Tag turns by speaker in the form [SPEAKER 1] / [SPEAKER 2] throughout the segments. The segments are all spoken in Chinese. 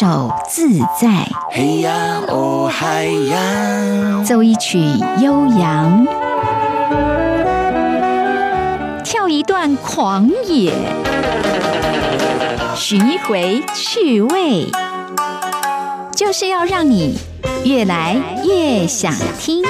[SPEAKER 1] 手自在，
[SPEAKER 2] 嘿呀，呀，哦嗨
[SPEAKER 1] 奏一曲悠扬，跳一段狂野，寻一回趣味，就是要让你越来越想听。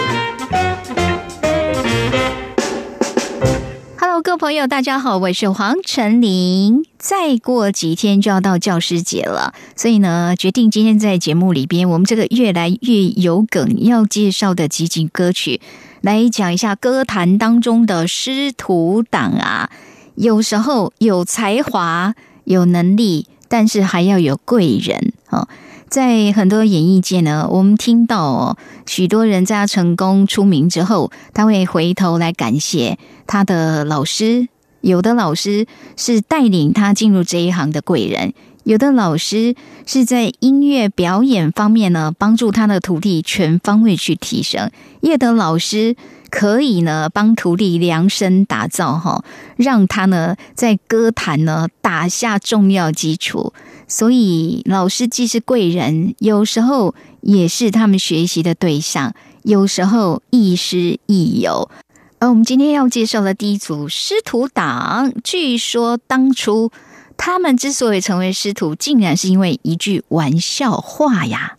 [SPEAKER 1] Hello，各位朋友，大家好，我是黄晨玲。再过几天就要到教师节了，所以呢，决定今天在节目里边，我们这个越来越有梗要介绍的几集歌曲，来讲一下歌坛当中的师徒党啊。有时候有才华、有能力，但是还要有贵人啊。在很多演艺界呢，我们听到哦，许多人在他成功出名之后，他会回头来感谢他的老师。有的老师是带领他进入这一行的贵人，有的老师是在音乐表演方面呢帮助他的徒弟全方位去提升，有的老师可以呢帮徒弟量身打造哈，让他呢在歌坛呢打下重要基础。所以老师既是贵人，有时候也是他们学习的对象，有时候亦师亦友。而我们今天要介绍的第一组师徒党，据说当初他们之所以成为师徒，竟然是因为一句玩笑话呀。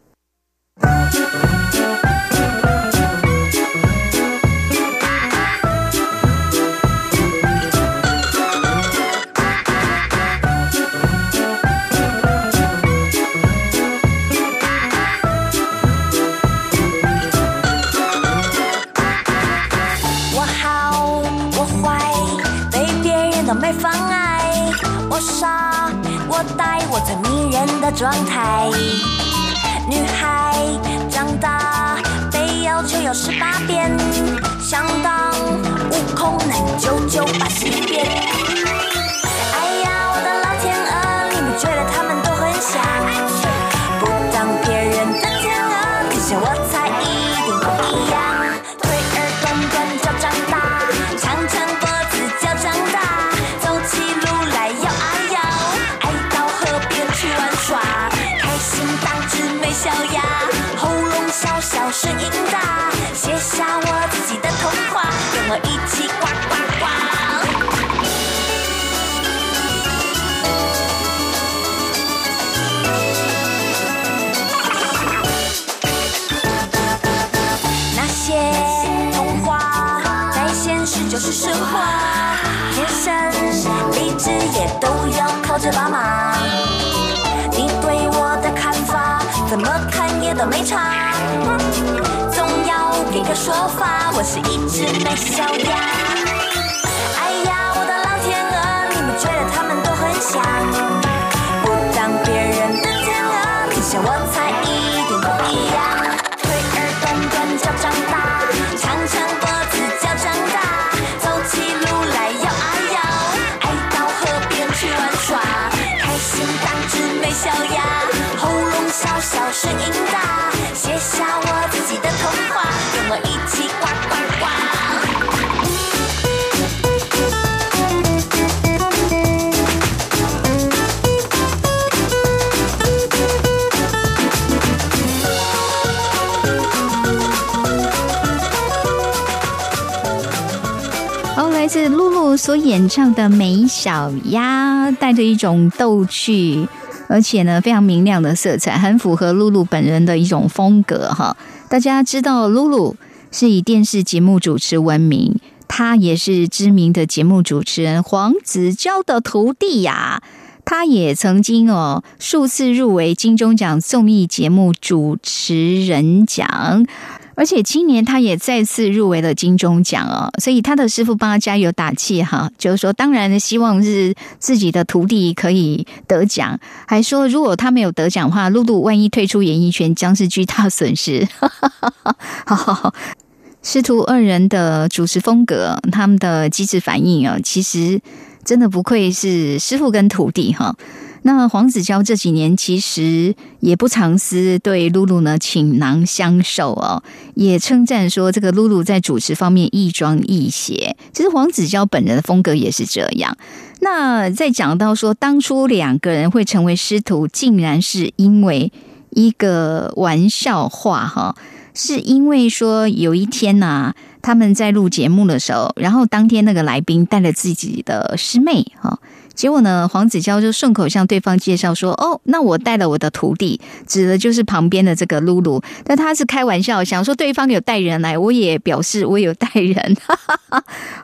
[SPEAKER 3] 状态，女孩长大被要求要十八变，想当悟空能九九八十一变。都要靠着爸妈。你对我的看法，怎么看也都没差。总要给个说法，我是一只美小鸭。哎呀，我的老天鹅，你们觉得它们都很像？不当别人的天鹅，你笑我才。
[SPEAKER 1] 是露露所演唱的《美小鸭》，带着一种逗趣，而且呢非常明亮的色彩，很符合露露本人的一种风格哈。大家知道露露是以电视节目主持闻名，她也是知名的节目主持人黄子佼的徒弟呀。她也曾经哦数次入围金钟奖综艺节目主持人奖。而且今年他也再次入围了金钟奖哦，所以他的师傅帮他加油打气哈，就是说当然希望是自己的徒弟可以得奖，还说如果他没有得奖的话，露露万一退出演艺圈将是巨大损失。哈哈哈！师徒二人的主持风格，他们的机智反应啊，其实真的不愧是师傅跟徒弟哈。那黄子佼这几年其实也不藏私，对露露呢倾囊相授哦，也称赞说这个露露在主持方面亦庄亦谐。其实黄子佼本人的风格也是这样。那在讲到说当初两个人会成为师徒，竟然是因为一个玩笑话哈，是因为说有一天啊。他们在录节目的时候，然后当天那个来宾带了自己的师妹哈。结果呢？黄子佼就顺口向对方介绍说：“哦，那我带了我的徒弟，指的就是旁边的这个露露。”但他是开玩笑，想说对方有带人来，我也表示我有带人。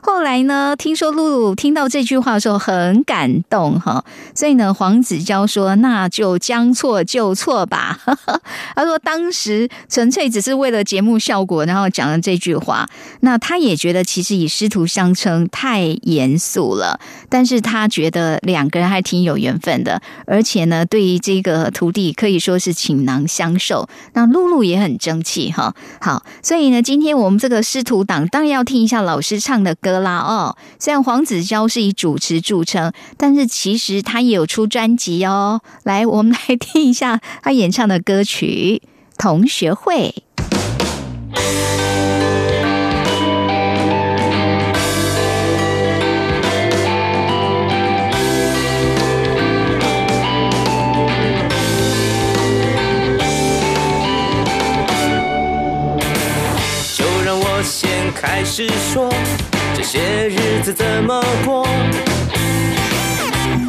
[SPEAKER 1] 后来呢？听说露露听到这句话的时候很感动哈，所以呢，黄子佼说：“那就将错就错吧。”他说当时纯粹只是为了节目效果，然后讲了这句话。那他也觉得其实以师徒相称太严肃了，但是他觉得。两个人还挺有缘分的，而且呢，对于这个徒弟可以说是倾囊相授。那露露也很争气哈，好，所以呢，今天我们这个师徒档当然要听一下老师唱的歌啦哦。虽然黄子佼是以主持著称，但是其实他也有出专辑哦。来，我们来听一下他演唱的歌曲《同学会》。
[SPEAKER 2] 开始说这些日子怎么过，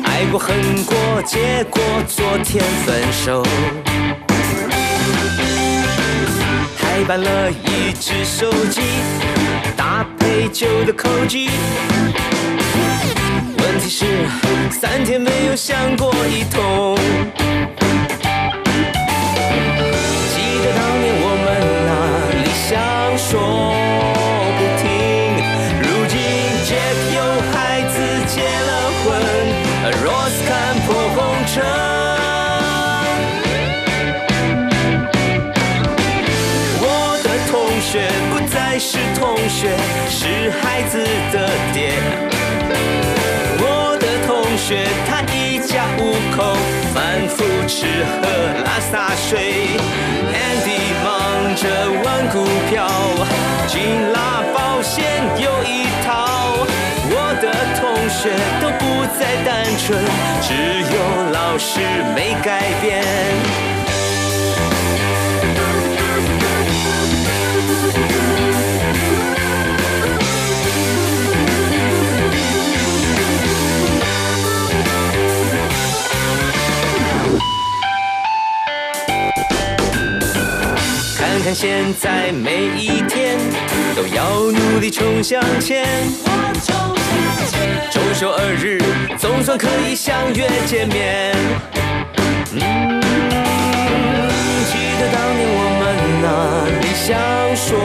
[SPEAKER 2] 爱过恨过，结果昨天分手。还办了一只手机，搭配旧的口机。问题是三天没有想过一通。记得当年我们哪里相说。是孩子的爹。我的同学他一家五口，反复吃喝拉撒睡。Andy 忙着玩股票，金拉保险有一套。我的同学都不再单纯，只有老师没改变。现在每一天都要努力冲向前。重修二日，总算可以相约见面。嗯，记得当年我们啊，理想说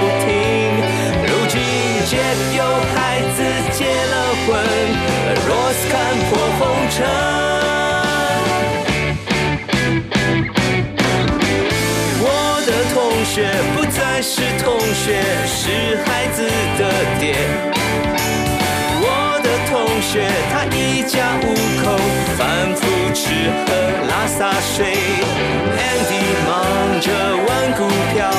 [SPEAKER 2] 不停。如今皆有孩子结了婚，而若是看破红尘。学不再是同学，是孩子的爹。我的同学他一家五口，反复吃喝拉撒睡。Andy 忙着玩股票，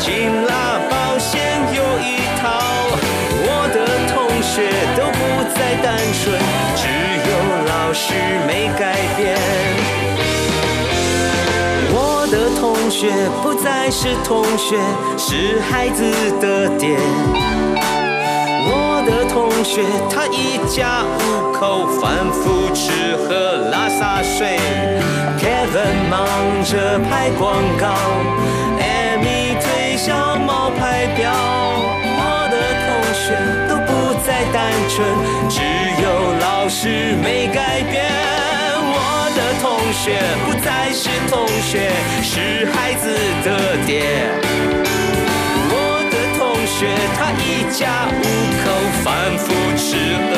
[SPEAKER 2] 金拉保险有一套。我的同学都不再单纯，只有老师没改变。同学不再是同学，是孩子的爹。我的同学他一家五口，反复吃喝拉撒睡。Kevin 忙着拍广告，Amy 推销冒牌表。我的同学都不再单纯，只有老师没改变。学不再是同学，是孩子的爹。我的同学，他一家五口，反复吃。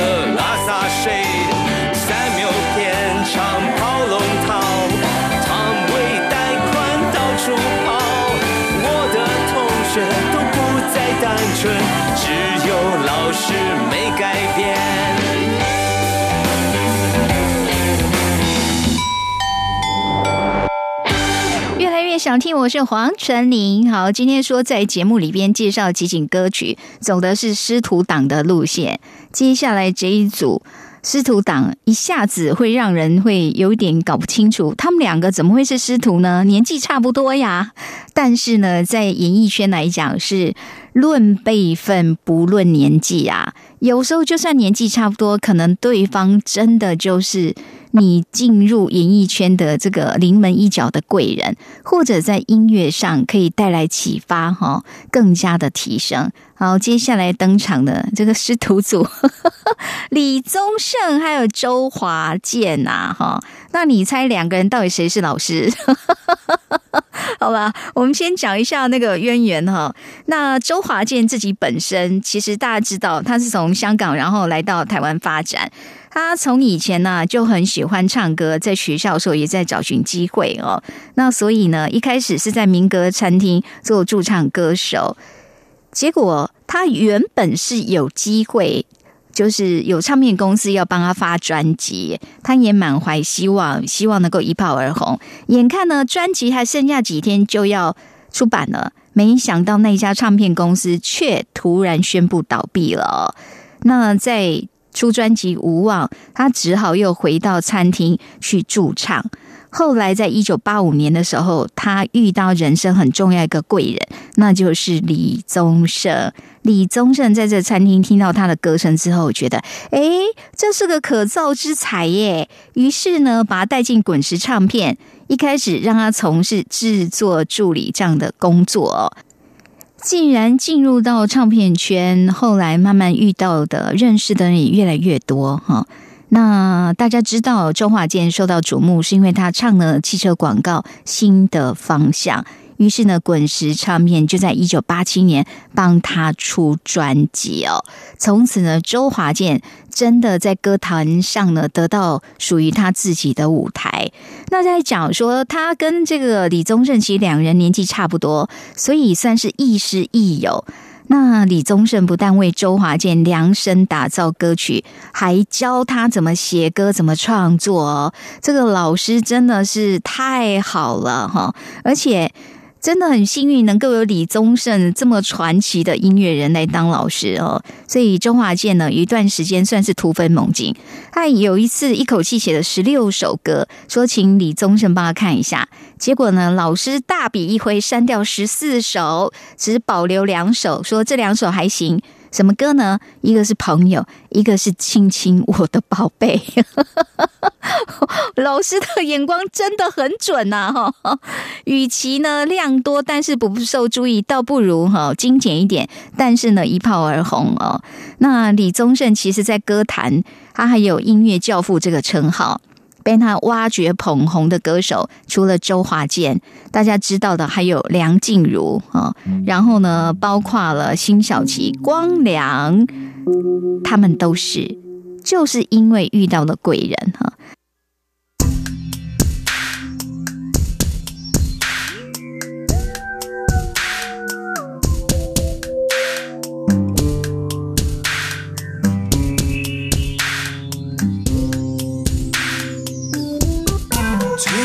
[SPEAKER 1] 想听我是黄晨林。好，今天说在节目里边介绍几景歌曲，走的是师徒党的路线。接下来这一组师徒党，一下子会让人会有点搞不清楚，他们两个怎么会是师徒呢？年纪差不多呀，但是呢，在演艺圈来讲是论辈分，不论年纪啊。有时候就算年纪差不多，可能对方真的就是。你进入演艺圈的这个临门一脚的贵人，或者在音乐上可以带来启发哈，更加的提升。好，接下来登场的这个师徒组，李宗盛还有周华健啊哈，那你猜两个人到底谁是老师？好吧，我们先讲一下那个渊源哈。那周华健自己本身，其实大家知道他是从香港然后来到台湾发展。他从以前呢就很喜欢唱歌，在学校的时候也在找寻机会哦。那所以呢，一开始是在民歌餐厅做驻唱歌手。结果他原本是有机会，就是有唱片公司要帮他发专辑，他也满怀希望，希望能够一炮而红。眼看呢，专辑还剩下几天就要出版了，没想到那家唱片公司却突然宣布倒闭了。那在出专辑无望，他只好又回到餐厅去驻唱。后来，在一九八五年的时候，他遇到人生很重要一个贵人，那就是李宗盛。李宗盛在这餐厅听到他的歌声之后，觉得诶，这是个可造之才耶。于是呢，把他带进滚石唱片，一开始让他从事制作助理这样的工作。既然进入到唱片圈，后来慢慢遇到的、认识的人也越来越多哈。那大家知道周华健受到瞩目，是因为他唱了汽车广告《新的方向》。于是呢，滚石唱片就在一九八七年帮他出专辑哦。从此呢，周华健真的在歌坛上呢得到属于他自己的舞台。那在讲说，他跟这个李宗盛其实两人年纪差不多，所以算是亦师亦友。那李宗盛不但为周华健量身打造歌曲，还教他怎么写歌、怎么创作哦。这个老师真的是太好了哈，而且。真的很幸运，能够有李宗盛这么传奇的音乐人来当老师哦。所以周华健呢，一段时间算是突飞猛进。他有一次一口气写了十六首歌，说请李宗盛帮他看一下。结果呢，老师大笔一挥，删掉十四首，只保留两首，说这两首还行。什么歌呢？一个是朋友，一个是亲亲我的宝贝。老师的眼光真的很准呐！哈，与其呢量多但是不受注意，倒不如哈精简一点，但是呢一炮而红哦。那李宗盛其实在歌坛，他还有音乐教父这个称号。被他挖掘捧红的歌手，除了周华健，大家知道的还有梁静茹啊。然后呢，包括了辛晓琪、光良，他们都是就是因为遇到了贵人哈。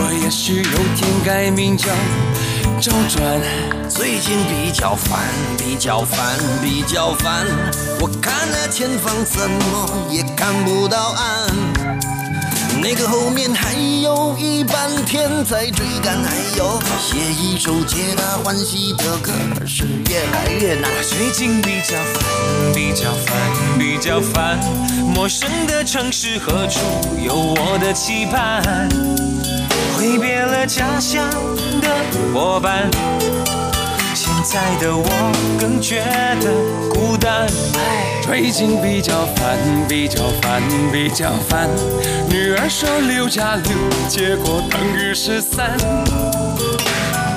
[SPEAKER 2] 我也许有天改名叫周转，
[SPEAKER 4] 最近比较烦，比较烦，比较烦。我看了前方，怎么也看不到岸，那个后面还有一半天在追赶。哎呦，写一首皆大欢喜的歌是越来越难。
[SPEAKER 2] 最近比较烦，比较烦，比较烦。陌生的城市何处有我的期盼？挥别了家乡的伙伴，现在的我更觉得孤单。最近比较烦，比较烦，比较烦。女儿说六加六，结果等于十三。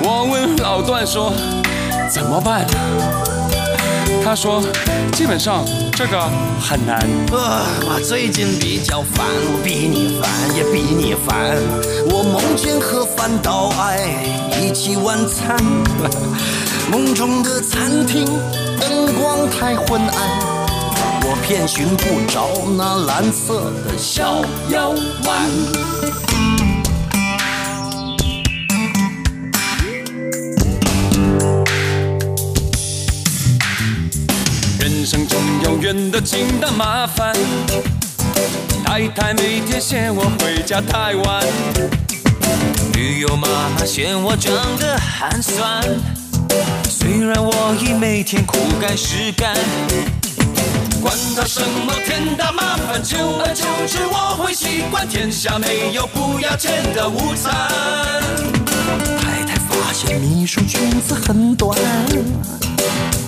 [SPEAKER 5] 我问老段说，怎么办？他说：“基本上这个很难。”
[SPEAKER 4] 我最近比较烦，我比你烦也比你烦。我梦见和饭岛爱一起晚餐，梦中的餐厅灯光太昏暗，我偏寻不着那蓝色的小药丸。
[SPEAKER 5] 真的尽的麻烦，太太每天嫌我回家太晚，
[SPEAKER 2] 女友妈妈嫌我长得寒酸，虽然我已每天苦干实干，
[SPEAKER 5] 管他什么天大麻烦，求而求之我会习惯，天下没有不要钱的午餐。
[SPEAKER 4] 太太发现秘书裙子很短。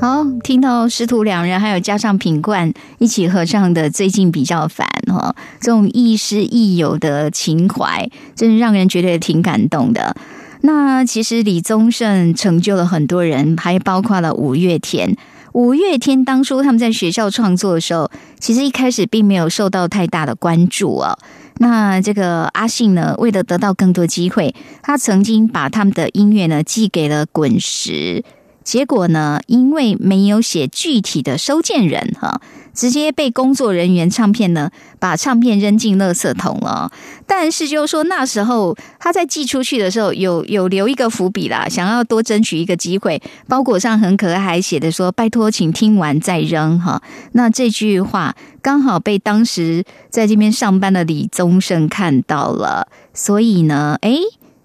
[SPEAKER 1] 好，听到师徒两人还有加上品冠一起合唱的，最近比较烦哈。这种亦师亦友的情怀，真是让人觉得挺感动的。那其实李宗盛成就了很多人，还包括了五月天。五月天当初他们在学校创作的时候，其实一开始并没有受到太大的关注啊。那这个阿信呢，为了得到更多机会，他曾经把他们的音乐呢寄给了滚石。结果呢？因为没有写具体的收件人，哈，直接被工作人员唱片呢，把唱片扔进垃圾桶了。但是，就是说那时候他在寄出去的时候，有有留一个伏笔啦，想要多争取一个机会。包裹上很可爱，还写的说：“拜托，请听完再扔。”哈，那这句话刚好被当时在这边上班的李宗盛看到了，所以呢，哎。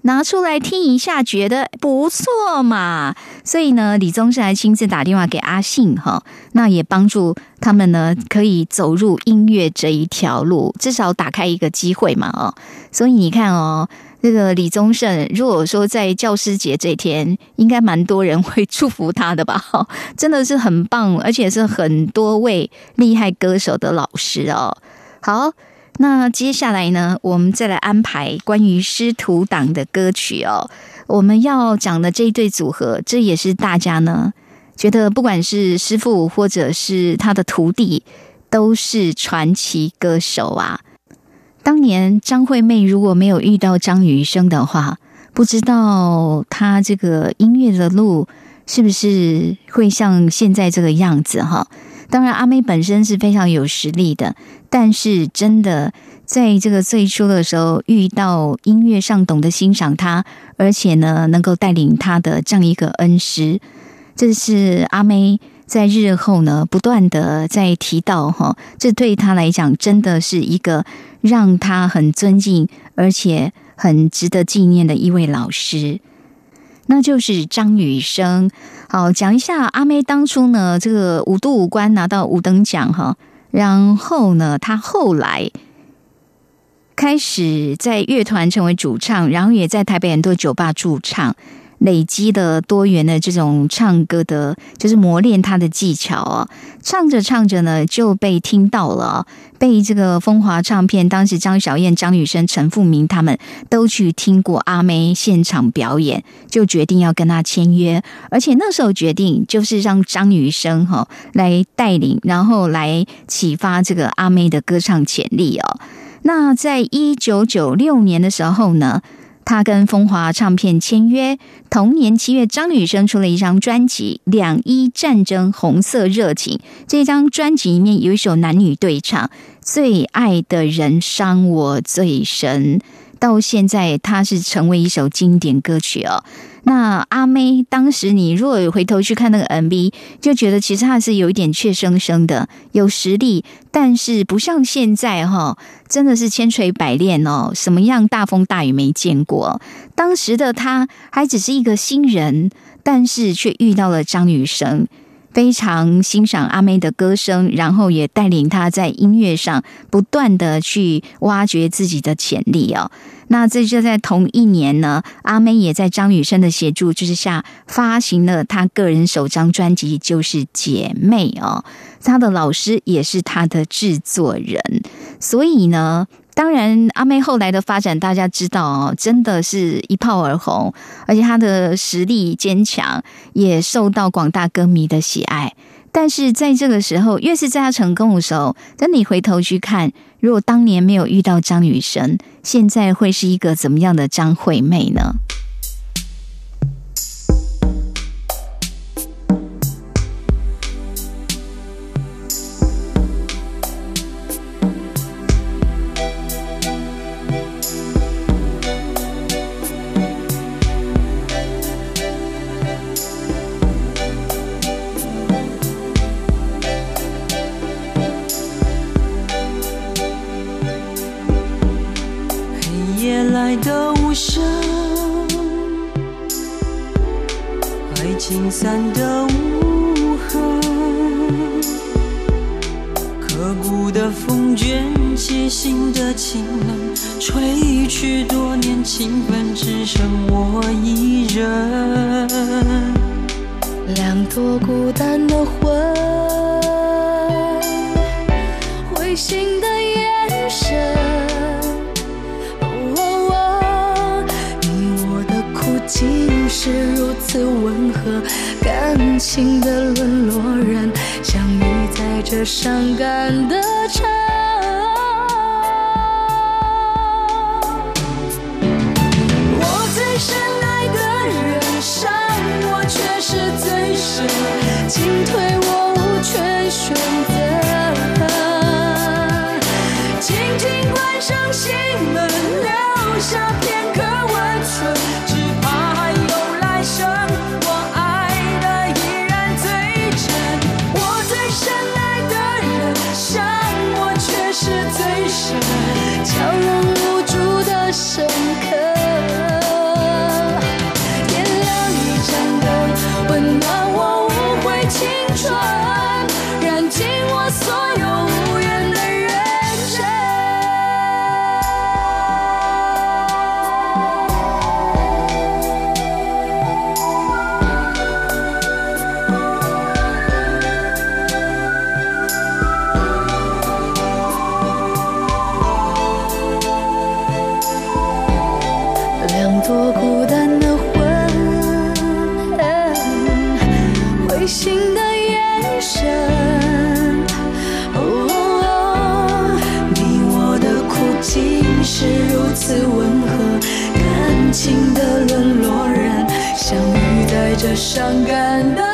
[SPEAKER 1] 拿出来听一下，觉得不错嘛。所以呢，李宗盛还亲自打电话给阿信哈，那也帮助他们呢，可以走入音乐这一条路，至少打开一个机会嘛哦。所以你看哦，那个李宗盛，如果说在教师节这天，应该蛮多人会祝福他的吧？真的是很棒，而且是很多位厉害歌手的老师哦。好。那接下来呢，我们再来安排关于师徒党的歌曲哦。我们要讲的这一对组合，这也是大家呢觉得，不管是师傅或者是他的徒弟，都是传奇歌手啊。当年张惠妹如果没有遇到张雨生的话，不知道她这个音乐的路是不是会像现在这个样子哈。当然，阿妹本身是非常有实力的，但是真的在这个最初的时候遇到音乐上懂得欣赏她，而且呢能够带领她的这样一个恩师，这是阿妹在日后呢不断的在提到哈，这对她来讲真的是一个让她很尊敬，而且很值得纪念的一位老师。那就是张雨生。好，讲一下阿妹当初呢，这个五度五关拿到五等奖哈，然后呢，她后来开始在乐团成为主唱，然后也在台北很多酒吧驻唱。累积的多元的这种唱歌的，就是磨练他的技巧啊。唱着唱着呢，就被听到了。被这个风华唱片，当时张小燕、张雨生、陈富明他们都去听过阿妹现场表演，就决定要跟她签约。而且那时候决定就是让张雨生哈来带领，然后来启发这个阿妹的歌唱潜力哦。那在一九九六年的时候呢？他跟风华唱片签约，同年七月，张雨生出了一张专辑《两伊战争》，红色热情。这张专辑里面有一首男女对唱，《最爱的人伤我最深》。到现在，他是成为一首经典歌曲哦。那阿妹当时，你如果回头去看那个 MV，就觉得其实他是有一点怯生生的，有实力，但是不像现在哈，真的是千锤百炼哦，什么样大风大雨没见过。当时的他还只是一个新人，但是却遇到了张雨生。非常欣赏阿妹的歌声，然后也带领她在音乐上不断的去挖掘自己的潜力哦。那这就在同一年呢，阿妹也在张雨生的协助之下发行了她个人首张专辑，就是《姐妹》哦。她的老师也是她的制作人，所以呢。当然，阿妹后来的发展，大家知道哦，真的是一炮而红，而且她的实力坚强，也受到广大歌迷的喜爱。但是在这个时候，越是在她成功的时候，等你回头去看，如果当年没有遇到张雨生，现在会是一个怎么样的张惠妹呢？
[SPEAKER 6] 心散的无痕，刻骨的风卷起心的清冷，吹去多年情份，只剩我一人，
[SPEAKER 7] 两朵孤单的魂，灰心的。是如此温和，感情的沦落人，相遇在这伤感的。伤感的。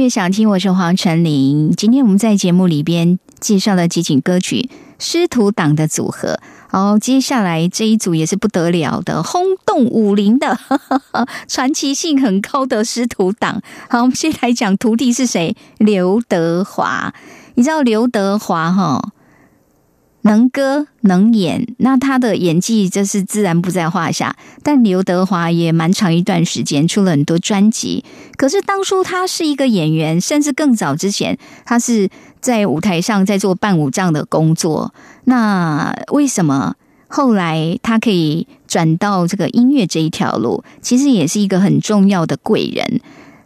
[SPEAKER 1] 越想听，我是黄晨林。今天我们在节目里边介绍了几首歌曲，师徒党的组合。好，接下来这一组也是不得了的，轰动武林的 传奇性很高的师徒党。好，我们先来讲徒弟是谁，刘德华。你知道刘德华哈？能歌能演，那他的演技就是自然不在话下。但刘德华也蛮长一段时间出了很多专辑。可是当初他是一个演员，甚至更早之前，他是在舞台上在做伴舞这样的工作。那为什么后来他可以转到这个音乐这一条路？其实也是一个很重要的贵人。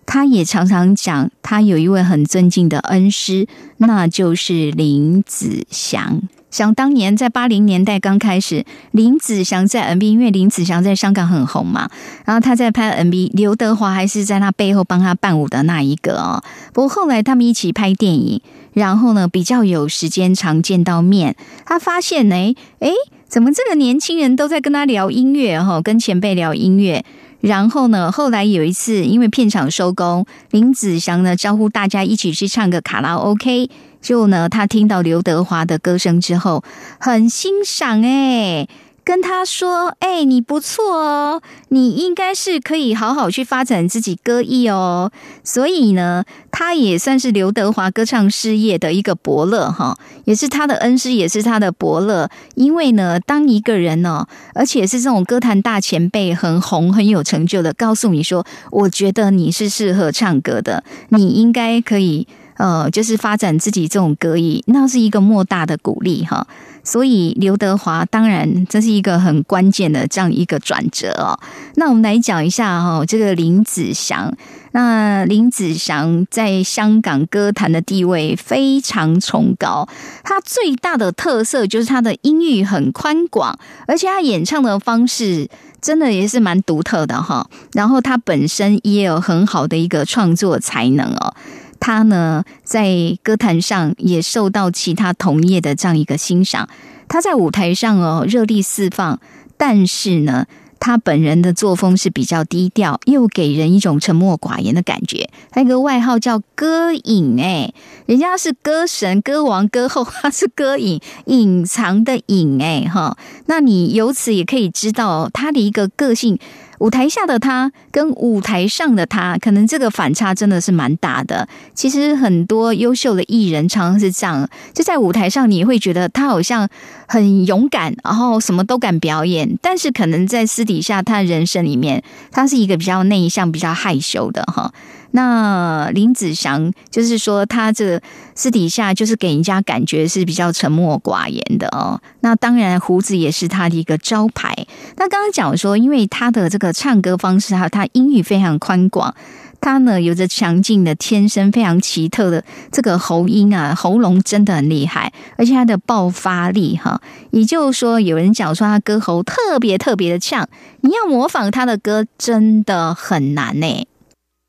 [SPEAKER 1] 他也常常讲，他有一位很尊敬的恩师，那就是林子祥。想当年，在八零年代刚开始，林子祥在 N B，因为林子祥在香港很红嘛，然后他在拍 N B，刘德华还是在他背后帮他伴舞的那一个哦。不过后来他们一起拍电影，然后呢比较有时间常见到面，他发现呢，哎。怎么这个年轻人都在跟他聊音乐哈？跟前辈聊音乐，然后呢，后来有一次因为片场收工，林子祥呢招呼大家一起去唱个卡拉 OK，就呢他听到刘德华的歌声之后，很欣赏哎。跟他说：“哎，你不错哦，你应该是可以好好去发展自己歌艺哦。所以呢，他也算是刘德华歌唱事业的一个伯乐哈，也是他的恩师，也是他的伯乐。因为呢，当一个人呢，而且是这种歌坛大前辈，很红很有成就的，告诉你说，我觉得你是适合唱歌的，你应该可以，呃，就是发展自己这种歌艺，那是一个莫大的鼓励哈。”所以刘德华当然这是一个很关键的这样一个转折哦。那我们来讲一下哈，这个林子祥。那林子祥在香港歌坛的地位非常崇高，他最大的特色就是他的音域很宽广，而且他演唱的方式真的也是蛮独特的哈。然后他本身也有很好的一个创作才能哦。他呢，在歌坛上也受到其他同业的这样一个欣赏。他在舞台上哦，热力四放；但是呢，他本人的作风是比较低调，又给人一种沉默寡言的感觉。他一个外号叫“歌影”哎，人家是歌神、歌王、歌后，他是歌影，隐藏的影哎哈。那你由此也可以知道，他的一个个性。舞台下的他跟舞台上的他，可能这个反差真的是蛮大的。其实很多优秀的艺人常常是这样，就在舞台上你会觉得他好像很勇敢，然后什么都敢表演，但是可能在私底下他人生里面，他是一个比较内向、比较害羞的哈。那林子祥就是说，他这私底下就是给人家感觉是比较沉默寡言的哦。那当然胡子也是他的一个招牌。那刚刚讲说，因为他的这个唱歌方式，哈，他音域非常宽广，他呢有着强劲的天生非常奇特的这个喉音啊，喉咙真的很厉害，而且他的爆发力哈，也就是说，有人讲说他歌喉特别特别的呛，你要模仿他的歌真的很难呢。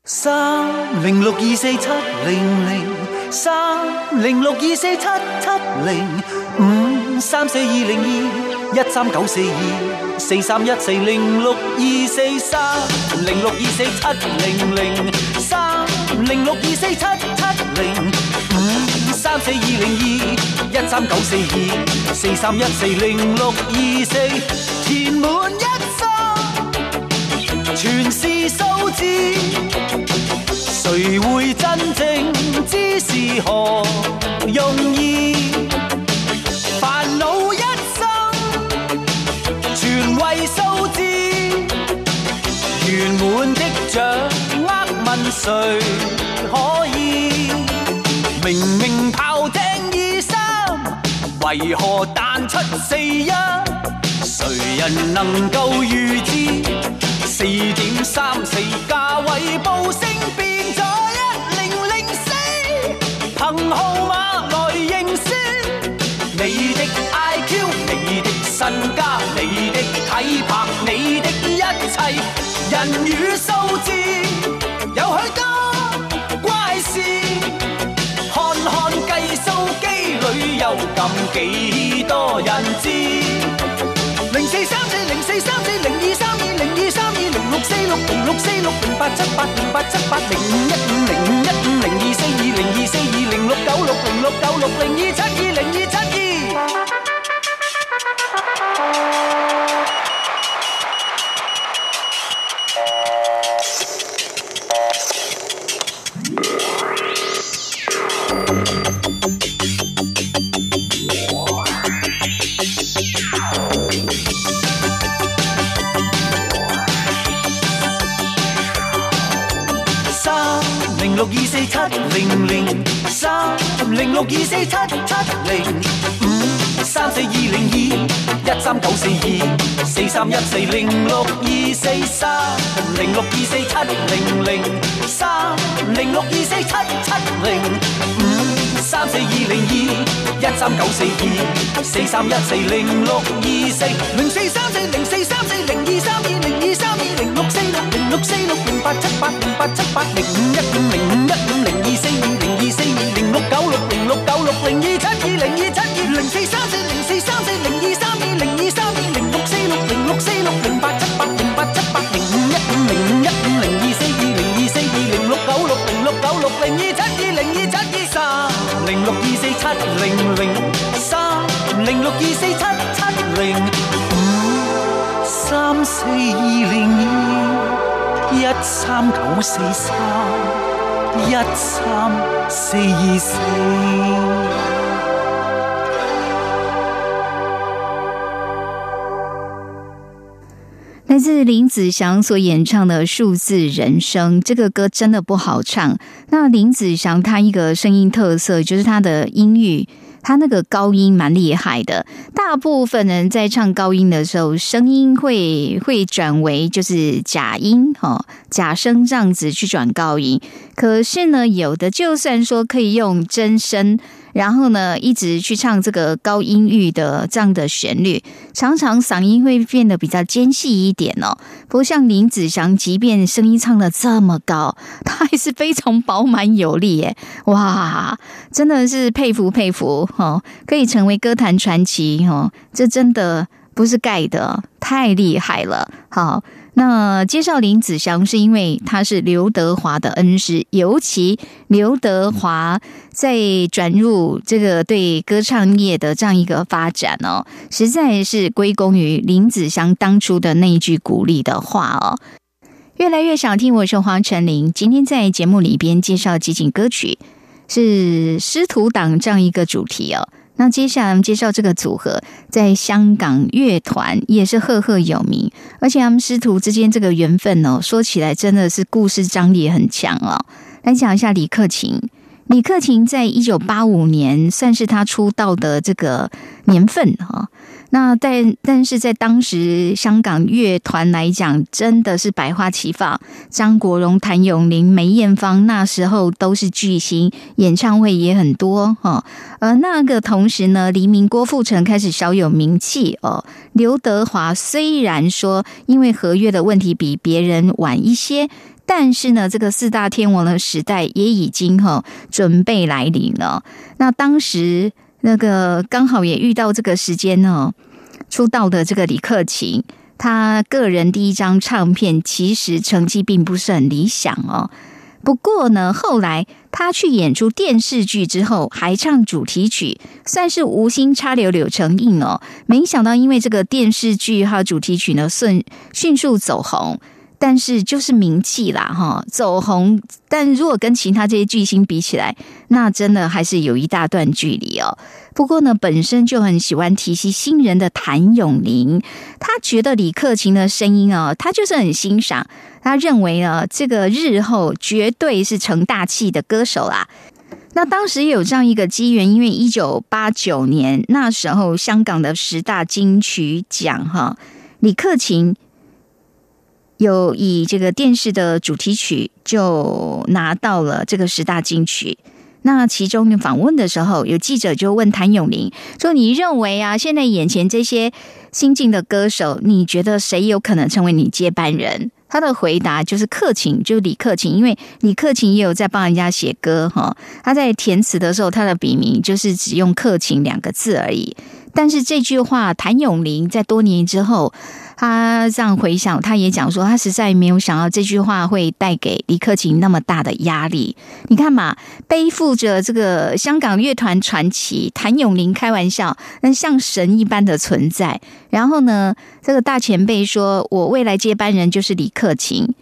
[SPEAKER 8] 三零六二四七零零，三零六二四七七零，五三四二零二一三九四二四三一四零六二四三零六二四七零零，三零六二四七七零，五三四二零二一三九四二四三一四零六二四，填满一生。全是数字，谁会真正知是何用意？烦恼一生，全为数字。圆满的掌握，问谁可以？明明炮定二三，为何弹出四一？谁人能够预知？四点三四价位报声变咗一零零四，凭号码来认试。你的 IQ，你的身家，你的体魄，你的一切。人与数字有许多怪事，看看计数机里又揿几多人。七八零八七八零五一。三九四二四三一四零六二四三零六二四七零零三零六二四七七零五三四二零二一三九四二四三一四零六二四零四三四零四三四零二三二零二三二零六四六零六四六零八七八零八七八零五一五零五一五零二四二零二四二零六九六零六九六零二。三九四三一三四二四，
[SPEAKER 1] 来自林子祥所演唱的《数字人生》这个歌真的不好唱。那林子祥他一个声音特色，就是他的音域。他那个高音蛮厉害的，大部分人在唱高音的时候，声音会会转为就是假音哈，假声这样子去转高音。可是呢，有的就算说可以用真声。然后呢，一直去唱这个高音域的这样的旋律，常常嗓音会变得比较尖细一点哦。不过像林子祥，即便声音唱的这么高，他还是非常饱满有力。耶！哇，真的是佩服佩服哦！可以成为歌坛传奇哦，这真的不是盖的，太厉害了，好。那介绍林子祥，是因为他是刘德华的恩师，尤其刘德华在转入这个对歌唱业的这样一个发展哦，实在是归功于林子祥当初的那一句鼓励的话哦。越来越想听我说，黄成林今天在节目里边介绍几景歌曲，是师徒党这样一个主题哦。那接下来，我们介绍这个组合，在香港乐团也是赫赫有名，而且他们师徒之间这个缘分哦，说起来真的是故事张力很强哦。来讲一下李克勤，李克勤在一九八五年算是他出道的这个年份哈。那但但是在当时香港乐团来讲，真的是百花齐放。张国荣、谭咏麟、梅艳芳那时候都是巨星，演唱会也很多哈。而那个同时呢，黎明、郭富城开始小有名气哦。刘德华虽然说因为合约的问题比别人晚一些，但是呢，这个四大天王的时代也已经哈准备来临了。那当时。那个刚好也遇到这个时间哦，出道的这个李克勤，他个人第一张唱片其实成绩并不是很理想哦。不过呢，后来他去演出电视剧之后，还唱主题曲，算是无心插柳柳成荫哦。没想到因为这个电视剧哈主题曲呢，迅迅速走红。但是就是名气啦，哈，走红。但如果跟其他这些巨星比起来，那真的还是有一大段距离哦。不过呢，本身就很喜欢提携新人的谭咏麟，他觉得李克勤的声音哦，他就是很欣赏，他认为呢，这个日后绝对是成大器的歌手啦。那当时有这样一个机缘，因为一九八九年那时候香港的十大金曲奖，哈，李克勤。有以这个电视的主题曲就拿到了这个十大金曲。那其中访问的时候，有记者就问谭咏麟，说：“你认为啊，现在眼前这些新晋的歌手，你觉得谁有可能成为你接班人？”他的回答就是“克勤”，就李克勤，因为李克勤也有在帮人家写歌哈。他在填词的时候，他的笔名就是只用“克勤”两个字而已。但是这句话，谭咏麟在多年之后，他这样回想，他也讲说，他实在没有想到这句话会带给李克勤那么大的压力。你看嘛，背负着这个香港乐团传奇谭咏麟，开玩笑，那像神一般的存在。然后呢，这个大前辈说，我未来接班人就是李克勤，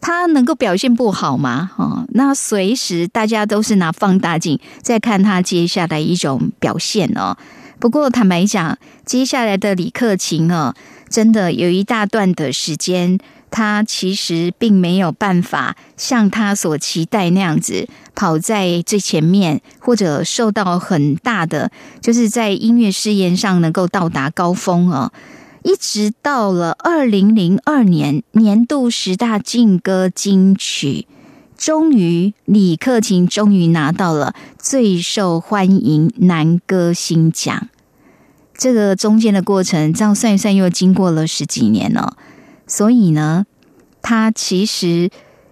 [SPEAKER 1] 他能够表现不好吗？哈，那随时大家都是拿放大镜在看他接下来一种表现哦。不过，坦白讲，接下来的李克勤哦，真的有一大段的时间，他其实并没有办法像他所期待那样子跑在最前面，或者受到很大的就是在音乐事业上能够到达高峰哦。一直到了二零零二年年度十大劲歌金曲。终于，李克勤终于拿到了最受欢迎男歌星奖。这个中间的过程，这样算一算又经过了十几年了。所以呢，他其实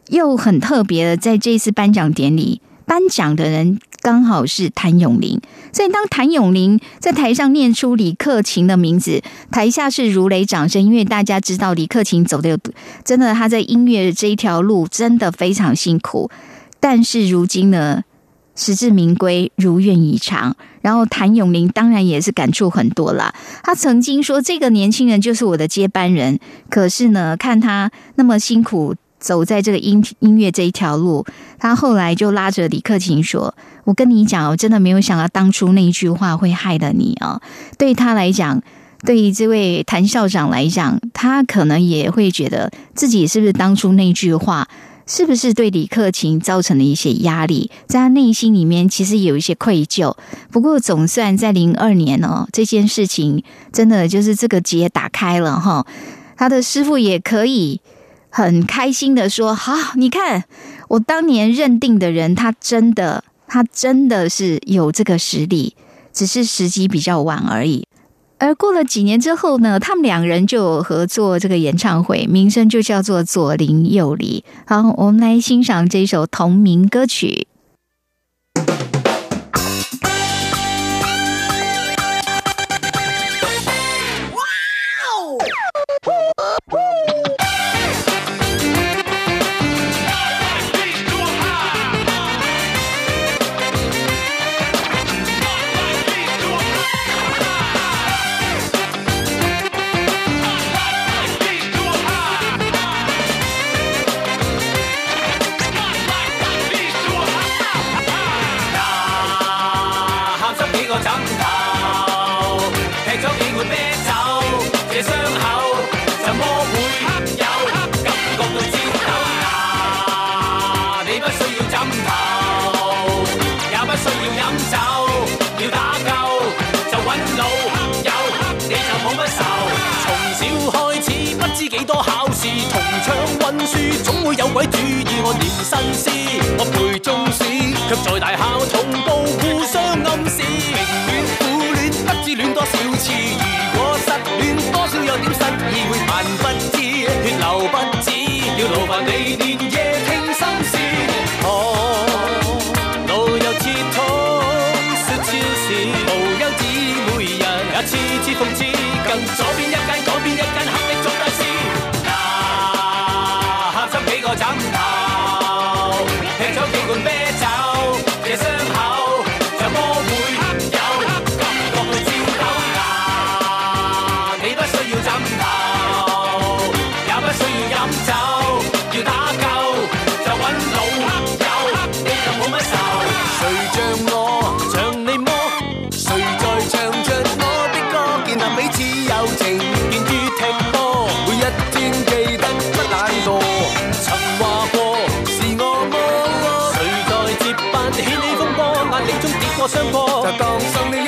[SPEAKER 1] 又很特别的，在这次颁奖典礼颁奖的人。刚好是谭咏麟，所以当谭咏麟在台上念出李克勤的名字，台下是如雷掌声，因为大家知道李克勤走的，有真的他在音乐这一条路真的非常辛苦，但是如今呢，实至名归，如愿以偿。然后谭咏麟当然也是感触很多啦，他曾经说这个年轻人就是我的接班人，可是呢，看他那么辛苦。走在这个音音乐这一条路，他后来就拉着李克勤说：“我跟你讲我真的没有想到当初那一句话会害了你啊！”对他来讲，对于这位谭校长来讲，他可能也会觉得自己是不是当初那句话，是不是对李克勤造成了一些压力，在他内心里面其实有一些愧疚。不过总算在零二年哦，这件事情真的就是这个结打开了哈，他的师傅也可以。很开心的说：“好，你看我当年认定的人，他真的，他真的是有这个实力，只是时机比较晚而已。”而过了几年之后呢，他们两人就合作这个演唱会，名声就叫做《左邻右里》。好，我们来欣赏这首同名歌曲。
[SPEAKER 5] 我伤过，就
[SPEAKER 1] 当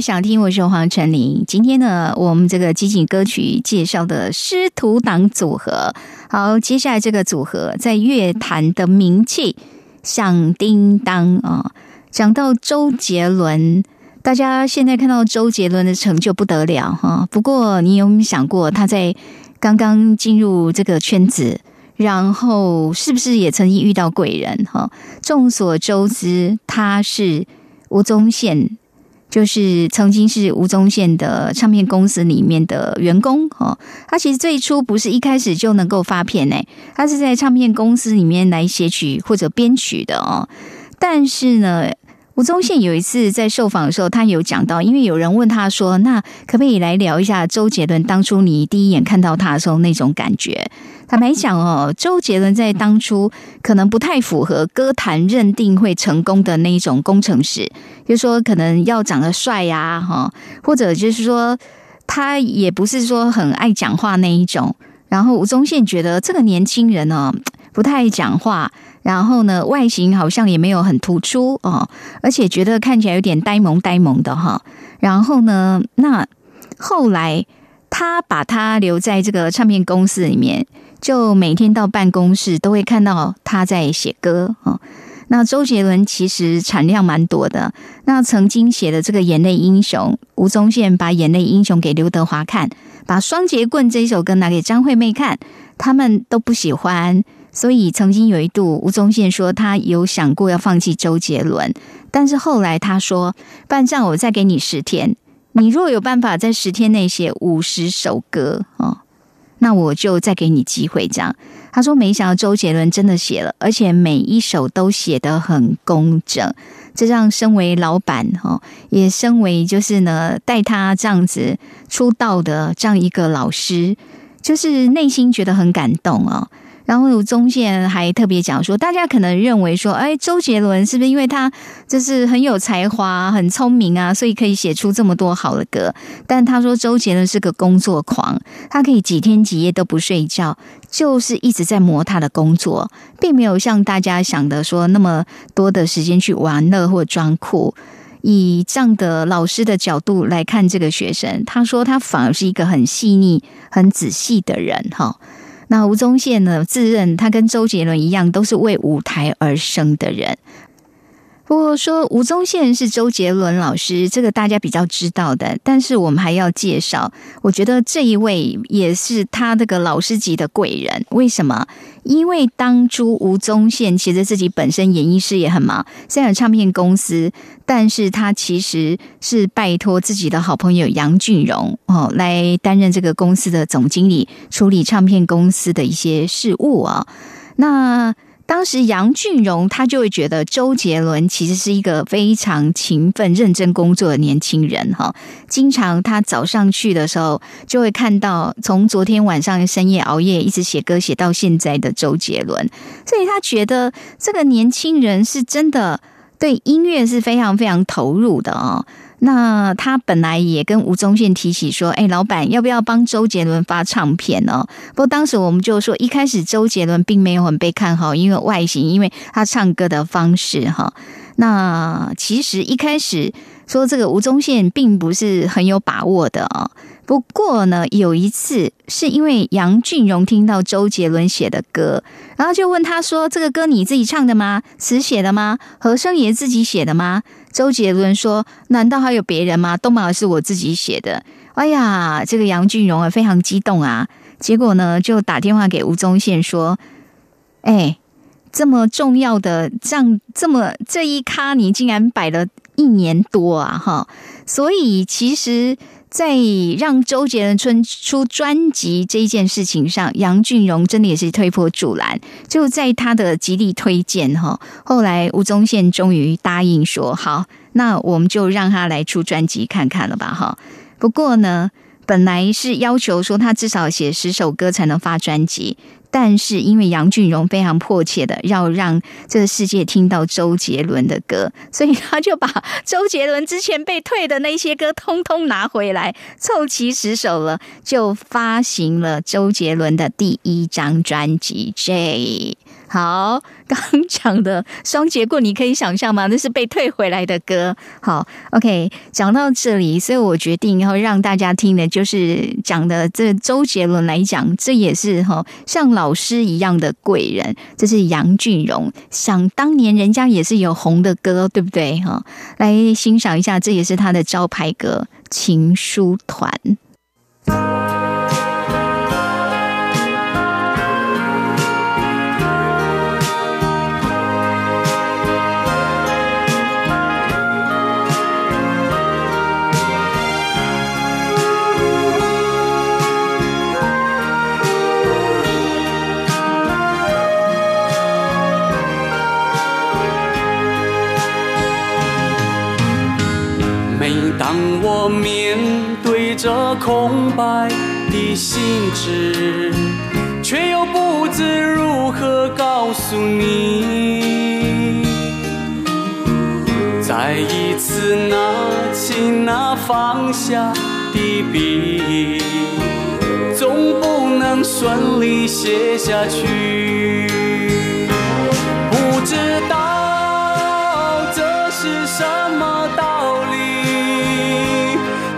[SPEAKER 1] 想听，我是黄晨林。今天呢，我们这个激情歌曲介绍的师徒党组合。好，接下来这个组合在乐坛的名气响叮当啊！讲到周杰伦，大家现在看到周杰伦的成就不得了哈。不过，你有没有想过他在刚刚进入这个圈子，然后是不是也曾经遇到贵人哈？众所周知，他是吴宗宪。就是曾经是吴宗宪的唱片公司里面的员工哦，他其实最初不是一开始就能够发片呢，他是在唱片公司里面来写曲或者编曲的哦，但是呢。吴宗宪有一次在受访的时候，他有讲到，因为有人问他说：“那可不可以来聊一下周杰伦？当初你第一眼看到他的时候，那种感觉？”坦白讲哦，周杰伦在当初可能不太符合歌坛认定会成功的那一种工程师，就说可能要长得帅呀，哈，或者就是说他也不是说很爱讲话那一种。然后吴宗宪觉得这个年轻人呢，不太爱讲话。然后呢，外形好像也没有很突出哦，而且觉得看起来有点呆萌呆萌的哈。然后呢，那后来他把他留在这个唱片公司里面，就每天到办公室都会看到他在写歌哦。那周杰伦其实产量蛮多的，那曾经写的这个《眼泪英雄》，吴宗宪把《眼泪英雄》给刘德华看，把《双节棍》这一首歌拿给张惠妹看，他们都不喜欢。所以曾经有一度，吴宗宪说他有想过要放弃周杰伦，但是后来他说：“班长，我再给你十天，你若有办法在十天内写五十首歌哦，那我就再给你机会。”这样，他说没想到周杰伦真的写了，而且每一首都写得很工整，这让身为老板哈，也身为就是呢带他这样子出道的这样一个老师，就是内心觉得很感动哦。然后中健还特别讲说，大家可能认为说，哎，周杰伦是不是因为他就是很有才华、很聪明啊，所以可以写出这么多好的歌？但他说，周杰伦是个工作狂，他可以几天几夜都不睡觉，就是一直在磨他的工作，并没有像大家想的说那么多的时间去玩乐或装酷。以这样的老师的角度来看这个学生，他说他反而是一个很细腻、很仔细的人哈。那吴宗宪呢？自认他跟周杰伦一样，都是为舞台而生的人。不过说吴宗宪是周杰伦老师，这个大家比较知道的，但是我们还要介绍，我觉得这一位也是他那个老师级的贵人，为什么？因为当初吴宗宪其实自己本身演艺事业很忙，虽然有唱片公司，但是他其实是拜托自己的好朋友杨俊荣哦来担任这个公司的总经理，处理唱片公司的一些事务啊。那当时杨俊荣他就会觉得周杰伦其实是一个非常勤奋、认真工作的年轻人，哈。经常他早上去的时候，就会看到从昨天晚上深夜熬夜一直写歌写到现在的周杰伦，所以他觉得这个年轻人是真的对音乐是非常非常投入的哦。那他本来也跟吴宗宪提起说：“哎，老板，要不要帮周杰伦发唱片呢？”不过当时我们就说，一开始周杰伦并没有很被看好，因为外形，因为他唱歌的方式哈。那其实一开始说这个吴宗宪并不是很有把握的啊。不过呢，有一次是因为杨俊荣听到周杰伦写的歌，然后就问他说：“这个歌你自己唱的吗？词写的吗？和声也自己写的吗？”周杰伦说：“难道还有别人吗？动漫是我自己写的。”哎呀，这个杨俊荣啊，非常激动啊！结果呢，就打电话给吴宗宪说：“哎，这么重要的样这么这一卡，你竟然摆了一年多啊！哈，所以其实……”在让周杰伦出出专辑这一件事情上，杨俊荣真的也是推波助澜，就在他的极力推荐哈。后来吴宗宪终于答应说：“好，那我们就让他来出专辑看看了吧。”哈。不过呢，本来是要求说他至少写十首歌才能发专辑。但是，因为杨俊荣非常迫切的要让这个世界听到周杰伦的歌，所以他就把周杰伦之前被退的那些歌通通拿回来，凑齐十首了，就发行了周杰伦的第一张专辑《j 好，刚讲的双节棍，你可以想象吗？那是被退回来的歌。好，OK，讲到这里，所以我决定要让大家听的，就是讲的这周杰伦来讲，这也是哈像老师一样的贵人，这是杨俊荣。想当年，人家也是有红的歌，对不对？哈，来欣赏一下，这也是他的招牌歌《情书团》。
[SPEAKER 9] 当我面对着空白的信纸，却又不知如何告诉你，再一次拿起那放下的笔，总不能顺利写下去。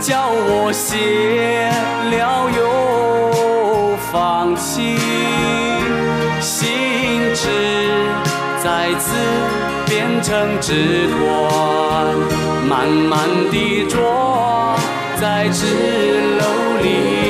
[SPEAKER 9] 叫我写了又放弃，心纸再次变成纸团，慢慢地坐在纸篓里。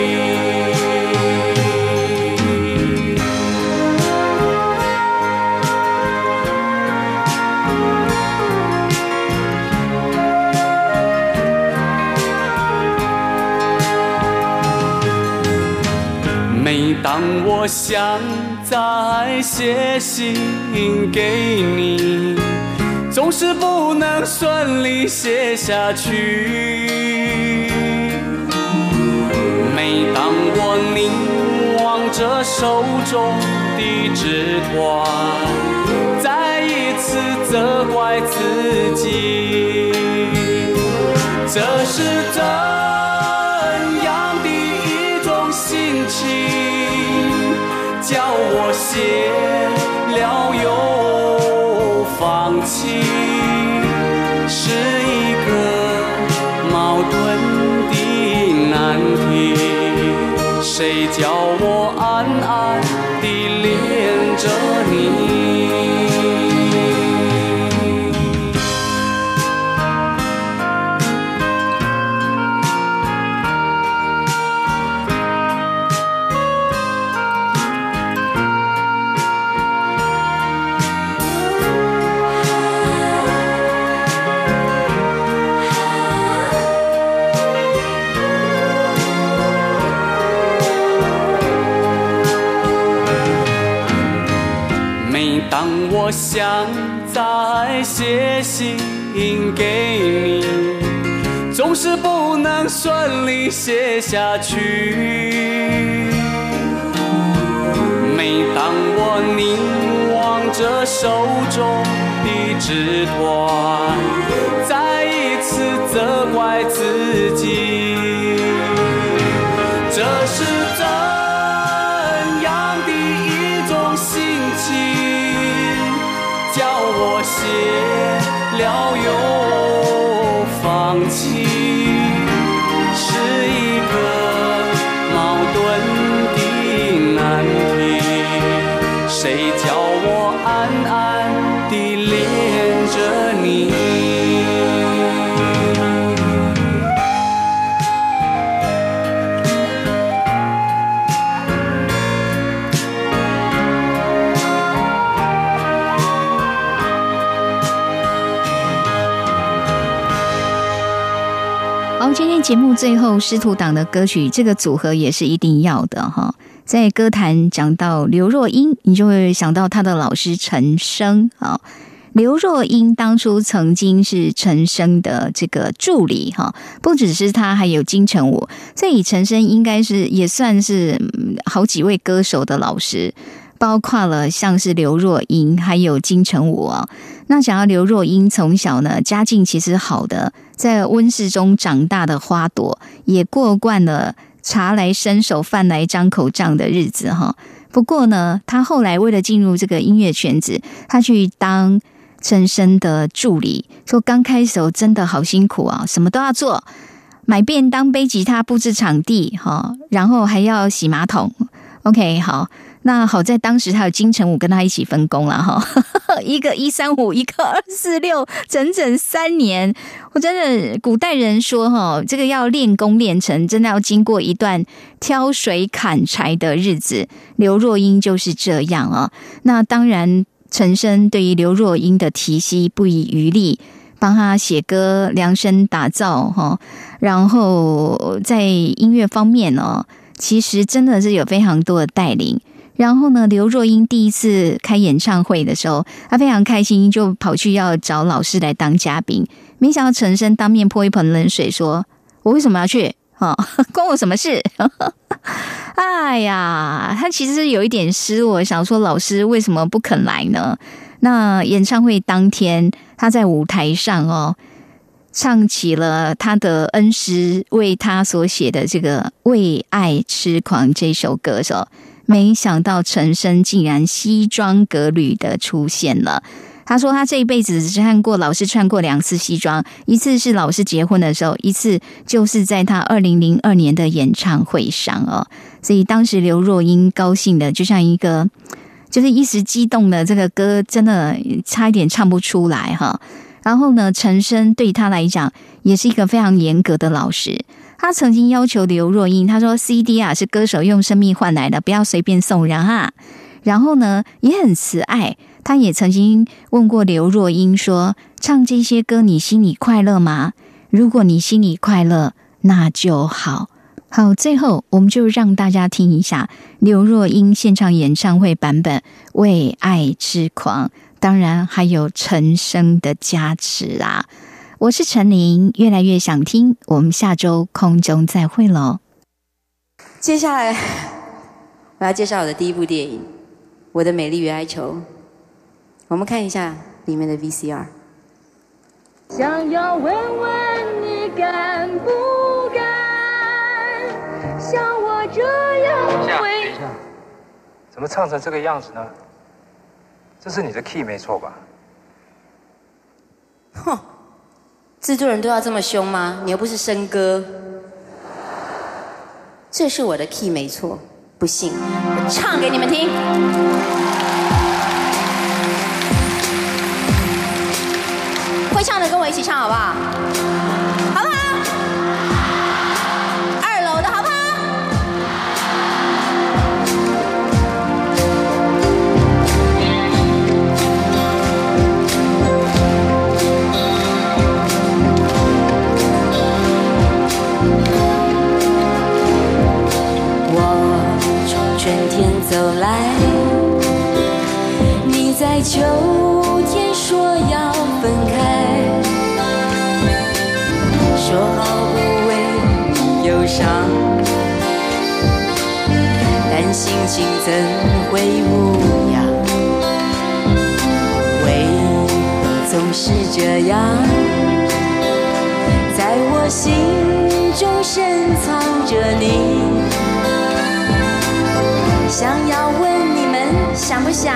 [SPEAKER 9] 当我想再写信给你，总是不能顺利写下去。每当我凝望着手中的纸团，再一次责怪自己，这是怎？叫我写了又放弃，是一个矛盾的难题。谁叫我？信给你，总是不能顺利写下去。每当我凝望着手中的纸团，再一次责怪自己。
[SPEAKER 1] 节目最后，师徒党的歌曲，这个组合也是一定要的哈。在歌坛讲到刘若英，你就会想到她的老师陈升啊。刘若英当初曾经是陈升的这个助理哈，不只是他，还有金城武。所以陈升应该是也算是好几位歌手的老师。包括了像是刘若英，还有金城武啊。那想要刘若英，从小呢家境其实好的，在温室中长大的花朵，也过惯了茶来伸手、饭来张口这样的日子哈。不过呢，他后来为了进入这个音乐圈子，他去当陈升的助理，说刚开始真的好辛苦啊，什么都要做，买便当、背吉他、布置场地哈，然后还要洗马桶。OK，好。那好在当时还有金城武跟他一起分工了哈，一个一三五，一个二四六，整整三年。我真的古代人说哈，这个要练功练成，真的要经过一段挑水砍柴的日子。刘若英就是这样啊。那当然，陈升对于刘若英的提携不遗余力，帮他写歌、量身打造哈。然后在音乐方面呢，其实真的是有非常多的带领。然后呢？刘若英第一次开演唱会的时候，她非常开心，就跑去要找老师来当嘉宾。没想到陈升当面泼一盆冷水，说：“我为什么要去？啊，关我什么事？” 哎呀，他其实有一点失落，想说老师为什么不肯来呢？那演唱会当天，他在舞台上哦，唱起了他的恩师为他所写的这个《为爱痴狂》这首歌，是没想到陈升竟然西装革履的出现了。他说他这一辈子只看过老师穿过两次西装，一次是老师结婚的时候，一次就是在他二零零二年的演唱会上哦。所以当时刘若英高兴的就像一个，就是一时激动的这个歌真的差一点唱不出来哈。然后呢，陈升对他来讲也是一个非常严格的老师。他曾经要求刘若英，他说：“CD 啊是歌手用生命换来的，不要随便送人啊。”然后呢，也很慈爱。他也曾经问过刘若英说：“唱这些歌，你心里快乐吗？如果你心里快乐，那就好。”好，最后我们就让大家听一下刘若英现场演唱会版本《为爱痴狂》，当然还有陈升的加持啊。我是陈琳，越来越想听，我们下周空中再会喽。
[SPEAKER 10] 接下来 我要介绍我的第一部电影《
[SPEAKER 3] 我的美丽与哀愁》，我们看一下里面的 VCR。
[SPEAKER 11] 想要问问你敢不敢像我这样？回？
[SPEAKER 12] 等一下，怎么唱成这个样子呢？这是你的 key 没错吧？
[SPEAKER 3] 哼。制作人都要这么凶吗？你又不是生哥。这是我的 key 没错，不信，我唱给你们听。会唱的跟我一起唱好不好？
[SPEAKER 7] 走来，你在秋天说要分开，说好不为你忧伤，但心情怎会无恙？为何总是这样？在我心中深藏着你。想要问你们想不想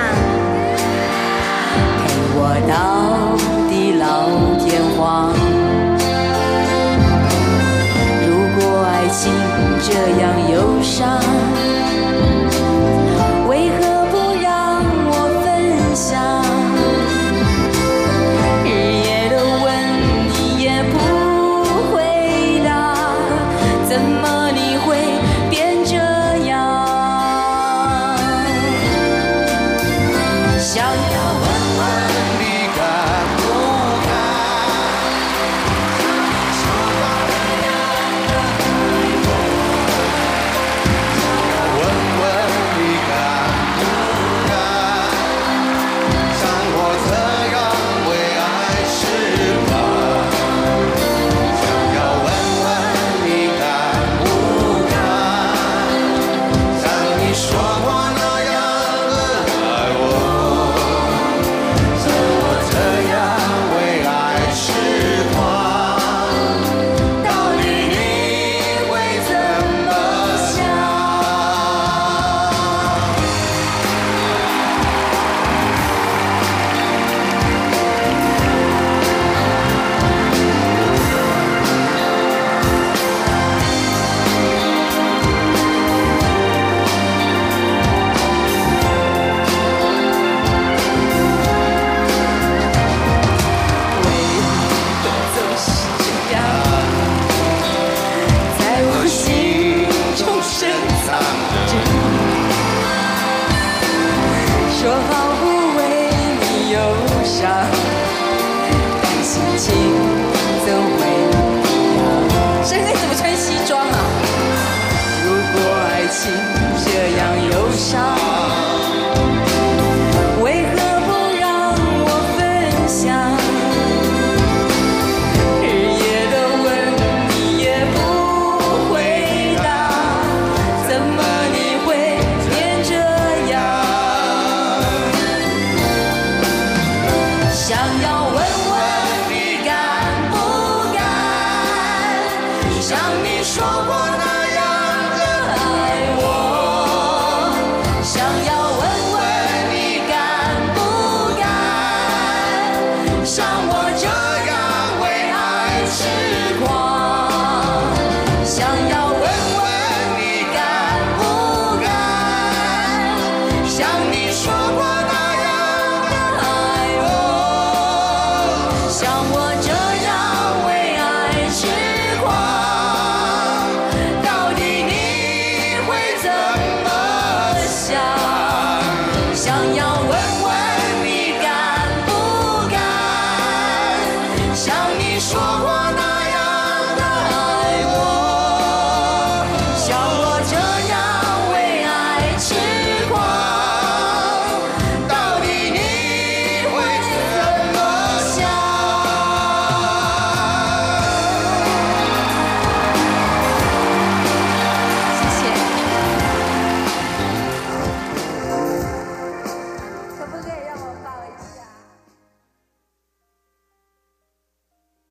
[SPEAKER 7] 陪我到地老天荒？如果爱情这样忧伤。